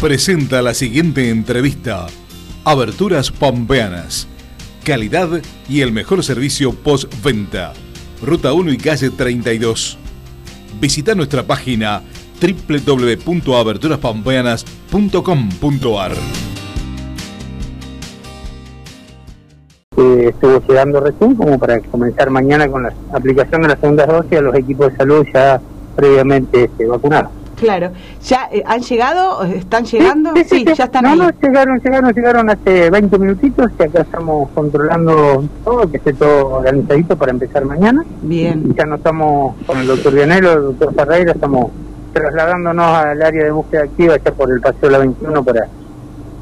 presenta la siguiente entrevista. Aberturas Pampeanas. Calidad y el mejor servicio postventa. Ruta 1 y calle 32. Visita nuestra página www.aberturaspampeanas.com.ar. Eh, estuvo llegando recién como para comenzar mañana con la aplicación de la segunda dosis a los equipos de salud ya previamente este, vacunados. Claro. ¿Ya eh, han llegado? ¿Están llegando? Sí, ya están no, ahí. No, llegaron, llegaron, llegaron hace 20 minutitos y acá estamos controlando todo, que esté todo organizadito para empezar mañana. Bien. Y ya no estamos con el doctor Vianelo, el doctor Ferreira, estamos trasladándonos al área de búsqueda activa, ya por el paseo de la 21 para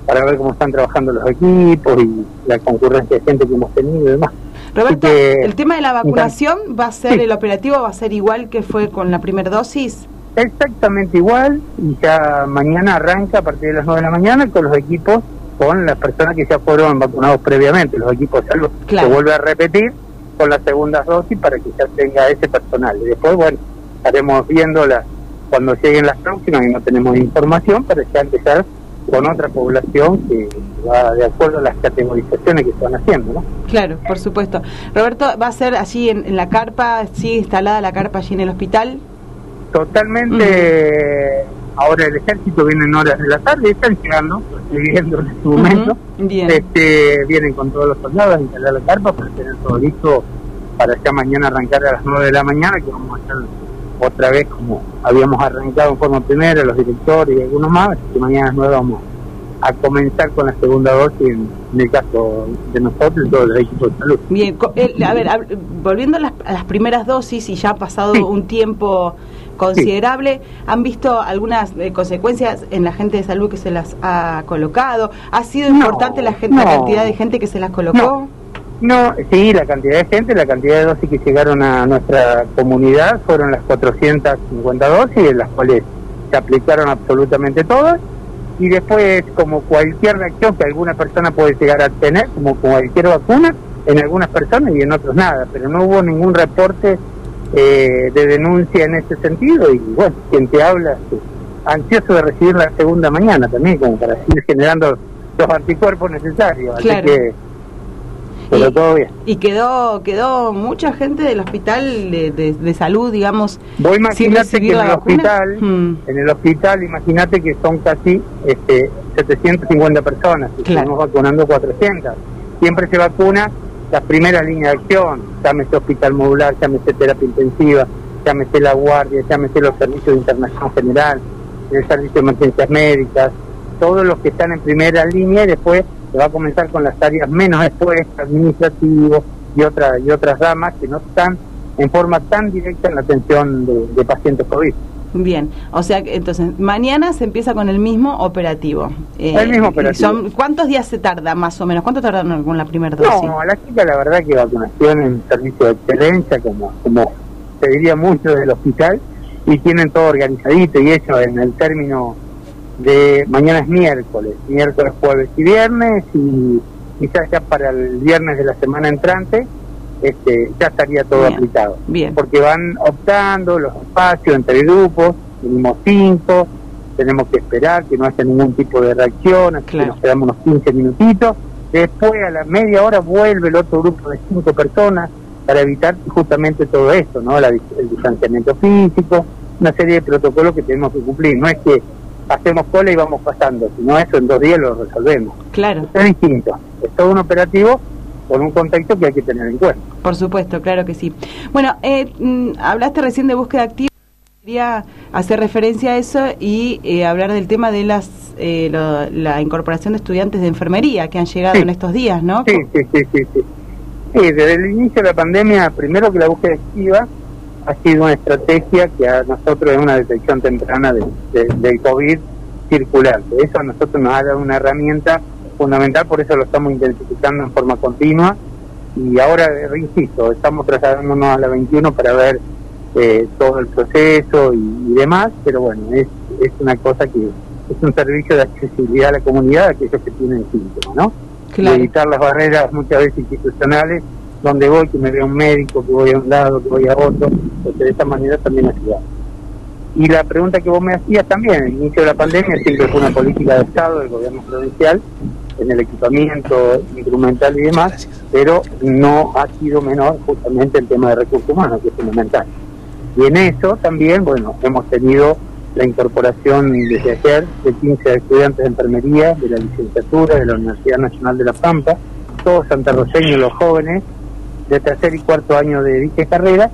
para ver cómo están trabajando los equipos y la concurrencia de gente que hemos tenido y demás. Roberto, ¿el tema de la vacunación va a ser, el operativo va a ser igual que fue con la primera dosis? Exactamente igual, y ya mañana arranca a partir de las 9 de la mañana con los equipos, con las personas que ya fueron vacunados previamente, los equipos de salud. Se vuelve a repetir con las segundas dosis para que ya tenga ese personal. Y después, bueno, estaremos viéndola cuando lleguen las próximas y no tenemos información para ya empezar con otra población que va de acuerdo a las categorizaciones que están haciendo, ¿no? Claro, por supuesto. Roberto, ¿va a ser allí en, la carpa, sí, instalada la carpa allí en el hospital? Totalmente. Ahora el ejército viene en horas de la tarde, están llegando, estoy viendo en este momento. Este, vienen con todos los soldados a instalar la carpa para tener todo listo para ya mañana arrancar a las 9 de la mañana, que vamos a hacer otra vez como habíamos arrancado en forma primera, los directores y algunos más, que mañana a las 9 vamos a comenzar con la segunda dosis en, el caso de nosotros y todos los equipos de salud. Bien, a ver, volviendo a las, primeras dosis y ya ha pasado un tiempo considerable, ¿han visto algunas eh, consecuencias en la gente de salud que se las ha colocado? ¿Ha sido importante la, gente, la cantidad de gente que se las colocó? No, sí, la cantidad de gente, la cantidad de dosis que llegaron a nuestra comunidad fueron las 450 dosis, de las cuales se aplicaron absolutamente todas y después como cualquier reacción que alguna persona puede llegar a tener, como cualquier vacuna, en algunas personas y en otros nada, pero no hubo ningún reporte eh, de denuncia en ese sentido y bueno, quien te habla ansioso de recibir la segunda mañana también, como para seguir generando los anticuerpos necesarios. Así que pero y, todo bien. Y quedó quedó mucha gente del hospital de, de, salud, digamos. Vos imaginate que en el hospital, hmm. en el hospital, imagínate que son casi este, 750 personas, y estamos vacunando 400. Siempre se vacuna las primeras líneas de acción, llámese hospital modular, llámese terapia intensiva, llámese la guardia, llámese los servicios de internación general, el servicio de emergencias médicas, todos los que están en primera línea y después se va a comenzar con las áreas menos expuestas, administrativos y otras y otras ramas que no están en forma tan directa en la atención de, pacientes COVID. Bien, o sea que entonces mañana se empieza con el mismo operativo. el mismo eh, operativo. Son, ¿Cuántos días se tarda más o menos? ¿Cuánto tardan con la primera dosis? No, la chica la verdad que vacunación en servicio de excelencia, como, como se diría mucho del hospital, y tienen todo organizadito y eso en el término de mañana es miércoles, miércoles, jueves y viernes y quizás ya para el viernes de la semana entrante este, ya estaría todo aplicado. Bien. Porque van optando los espacios entre grupos, mínimo cinco, tenemos que esperar que no haya ningún tipo de reacción, así que nos quedamos unos 15 minutitos. Después a la media hora vuelve el otro grupo de cinco personas para evitar justamente todo esto, ¿no? el distanciamiento físico, una serie de protocolos que tenemos que cumplir. No es que hacemos cola y vamos pasando, si no eso en dos días lo resolvemos. Claro. Es distinto, es todo un operativo con un contexto que hay que tener en cuenta. Por supuesto, claro que sí. Bueno, eh, mm, hablaste recién de búsqueda activa, quería hacer referencia a eso y eh, hablar del tema de las eh, la incorporación de estudiantes de enfermería que han llegado en estos días, ¿no? Sí, sí, sí, sí, sí. desde el inicio de la pandemia, primero que la búsqueda activa ha sido una estrategia que a nosotros es una detección temprana de, del COVID circulante. Eso a nosotros nos ha dado una herramienta fundamental, por eso lo estamos intensificando en forma continua. Y ahora, insisto, estamos trasladándonos a la 21 para ver eh, todo el proceso y, demás, pero bueno, es, es una cosa que es un servicio de accesibilidad a la comunidad, a aquellos que tienen síntomas, ¿no? evitar las barreras muchas veces institucionales donde voy, que me vea un médico, que voy a un lado, que voy a otro, porque de esta manera también ayudamos. y la pregunta que vos me hacías también, el inicio de la pandemia siempre fue una política de Estado del gobierno provincial en el equipamiento instrumental y demás, pero no ha sido menor justamente el tema de recursos humanos, que es fundamental. Y en eso también, bueno, hemos tenido la incorporación desde ayer de 15 estudiantes de enfermería de la licenciatura de la Universidad Nacional de La Pampa, todos santarroceños los jóvenes de tercer y cuarto año de dicha carrera,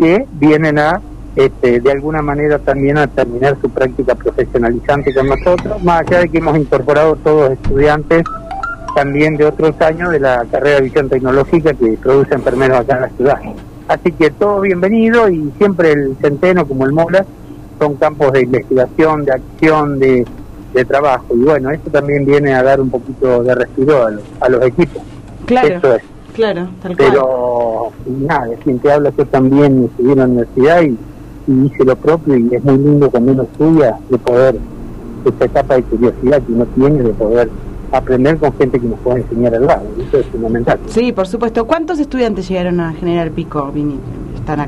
que vienen a, este, de alguna manera también a terminar su práctica profesionalizante con nosotros, más allá de que hemos incorporado todos estudiantes también de otros años de la carrera de visión tecnológica que produce enfermeros acá en la ciudad. Así que todo bienvenido y siempre el Centeno como el Mola son campos de investigación, de acción, de, trabajo. Y bueno, eso también viene a dar un poquito de respiro a los, equipos. Claro. Eso es. Claro, tal cual. Pero nada, quien te habla, yo también estudié en la universidad y, hice lo propio y es muy lindo cuando uno estudia de poder, esa etapa de curiosidad que uno tiene de poder aprender con gente que nos pueda enseñar al lado. Eso es fundamental. Sí, por supuesto. ¿Cuántos estudiantes llegaron a General Pico, Vini?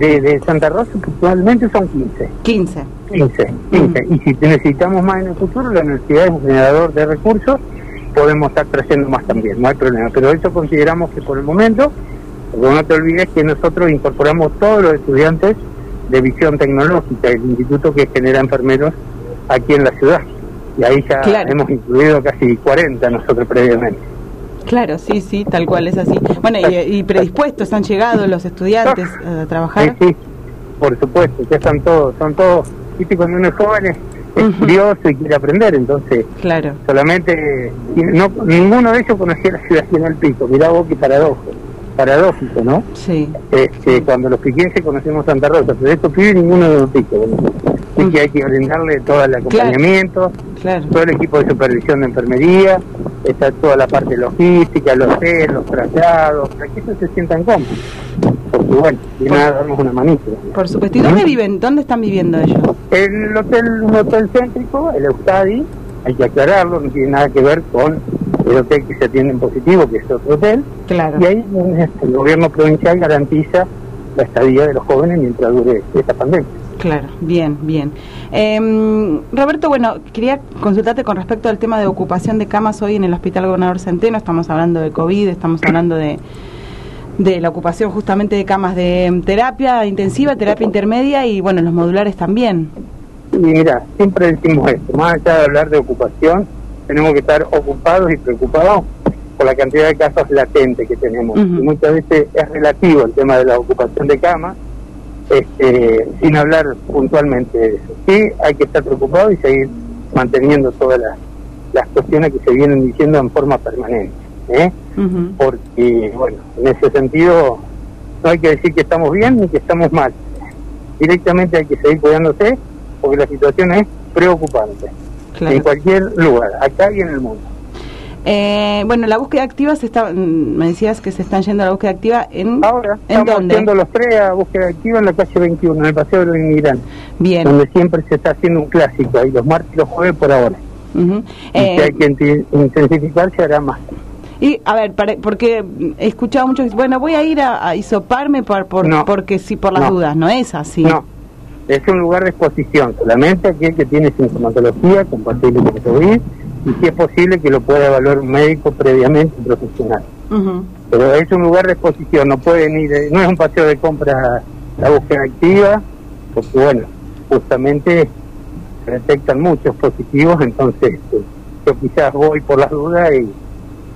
De, Santa Rosa actualmente son 15. 15. 15, 15. Y si necesitamos más en el futuro, la universidad es un generador de recursos, podemos estar trayendo más también, no hay problema. Pero eso consideramos que por el momento, porque no te olvides que nosotros incorporamos todos los estudiantes de visión tecnológica, el instituto que genera enfermeros aquí en la ciudad. Y ahí ya hemos incluido casi 40 nosotros previamente. Claro, sí, sí, tal cual es así. Bueno, y, predispuestos han llegado los estudiantes a trabajar. Sí, sí, por supuesto, ya están todos, son todos, viste, cuando uno es joven es, curioso y quiere aprender, entonces, claro. solamente, no, ninguno de ellos conocía la ciudad en el pico, mirá vos qué paradojo, paradójico, ¿no? Sí. Este, cuando los piquenses conocemos Santa Rosa, pero estos pibes ninguno de los picos, Así que hay que brindarle todo el acompañamiento, todo el equipo de supervisión de enfermería, está toda la parte logística, los test, los traslados, para que ellos se sientan cómodos. Porque bueno, vienen a darnos una manita. Por supuesto. ¿Y dónde viven? ¿Dónde están viviendo ellos? El hotel, un hotel céntrico, el Eustadi, hay que aclararlo, no tiene nada que ver con el hotel que se atiende en positivo, que es otro hotel. Claro. Y ahí el gobierno provincial garantiza la estadía de los jóvenes mientras dure esta pandemia. Claro, bien, bien. Em, Roberto, bueno, quería consultarte con respecto al tema de ocupación de camas hoy en el Hospital Gobernador Centeno. Estamos hablando de COVID, estamos hablando de, de la ocupación justamente de camas de terapia intensiva, terapia intermedia y, bueno, los modulares también. Y mira, siempre decimos esto, más allá de hablar de ocupación, tenemos que estar ocupados y preocupados por la cantidad de casos latentes que tenemos. Y muchas veces es relativo el tema de la ocupación de camas este, sin hablar puntualmente de eso. Sí, hay que estar preocupado y seguir manteniendo todas las, las cuestiones que se vienen diciendo en forma permanente. ¿eh? Porque, bueno, en ese sentido no hay que decir que estamos bien ni que estamos mal. Directamente hay que seguir cuidándose porque la situación es preocupante. En cualquier lugar, acá y en el mundo. Eh, bueno, la búsqueda activa se está, me decías que se están yendo a la búsqueda activa en Ahora, ¿en estamos dónde? los tres a búsqueda activa en la calle 21, en el Paseo de los Inmigrantes. Bien. Donde siempre se está haciendo un clásico, ahí los martes y los jueves por ahora. y eh, si hay que intensificar, se hará más. Y, a ver, porque he escuchado mucho, bueno, voy a ir a, a isoparme por, por porque sí, por las dudas, ¿no es así? No, es un lugar de exposición, solamente aquel que tiene sintomatología compatible con COVID y si es posible que lo pueda evaluar un médico previamente un profesional. Pero es un lugar de exposición, no pueden ir, no es un paseo de compra la búsqueda activa, porque bueno, justamente se detectan muchos positivos, entonces este, yo quizás voy por las dudas y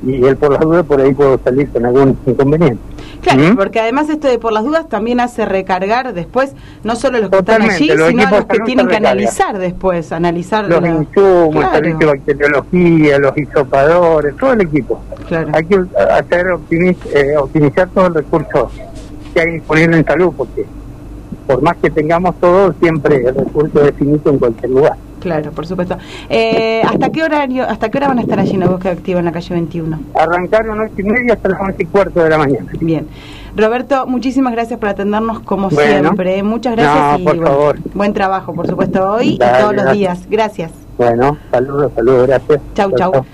y él por las dudas por ahí puedo salir con algún inconveniente. Claro, ¿Mm? porque además esto de por las dudas también hace recargar después no solo los que están allí, sino a los que tienen que analizar después, analizar los insumos, el servicio de bacteriología, los isopadores, todo el equipo. Hay que hacer eh, optimizar todo el recurso que hay disponible en salud, porque por más que tengamos todo, siempre el recurso es finito en cualquier lugar. Claro, por supuesto. Eh, ¿Hasta qué horario, hasta qué hora van a estar allí en la búsqueda activa en la calle 21? Arrancaron a y media hasta las 11 y cuarto de la mañana. Bien. Roberto, muchísimas gracias por atendernos como siempre. Muchas gracias y buen trabajo, por supuesto, hoy y todos los días. Gracias. Bueno, saludos, saludos, gracias. Chau, chau.